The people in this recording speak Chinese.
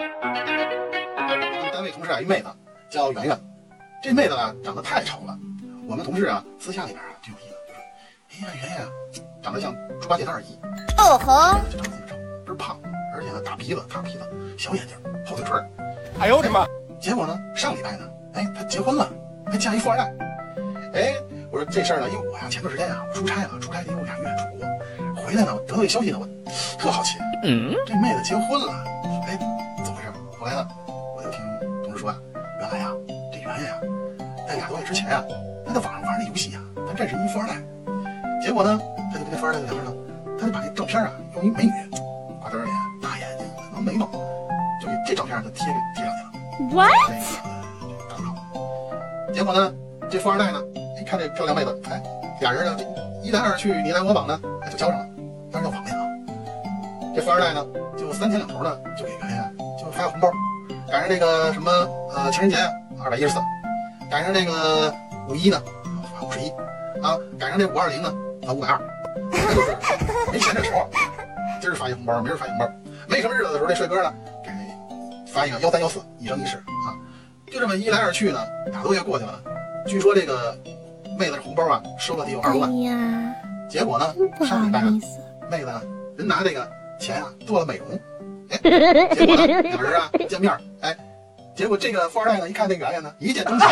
我们单位同事啊，一妹子叫圆圆，这妹子啊长得太丑了，我们同事啊私下里边啊就有意思，就说：“哎呀，圆圆啊，长得像猪八戒的二姨，哦吼，就长得那么丑，倍儿胖，而且呢大鼻子、大鼻子、小眼睛、厚嘴唇儿。哎呦我的妈！结果呢，上礼拜呢，哎，她结婚了，还嫁一富二代。哎，我说这事儿呢，因为我呀前段时间啊我出差了，出差得有俩月出国，回来呢，我得到一消息呢，我特好奇，嗯，这妹子结婚了，哎，这圆圆呀，在俩多月之前啊，他在网上玩那游戏啊，他认识一富二代，结果呢，他就跟那富二代聊着呢，他就把那照片啊，用一美女，瓜子脸、大眼睛、浓眉毛，就给这照片就贴给贴上去了。what？这个账号。结果呢，这富二代呢，一看这漂亮妹子，哎，俩人呢，这一来二去，你来我往呢，哎，就交上了。当然叫网恋啊。这富二代呢，就三天两头呢，就给圆圆就发个红包，赶上这个什么呃情人节二百一十四，赶上这个五一呢发五十一，啊，赶上这五二零呢发五百二，那就是没钱的时候，今儿发一红包，明儿发一红包，没什么日子的时候，这帅哥呢给发一个幺三幺四，一生一世啊。就这么一来二去呢，俩多月过去了，据说这个妹子这红包啊收了得有二哎十万，呀，结果呢上礼拜啊。妹子呢人拿这个钱啊做了美容，哎，结果呢两人啊见面，哎，结果这个富二代呢一看那圆圆呢一见钟情，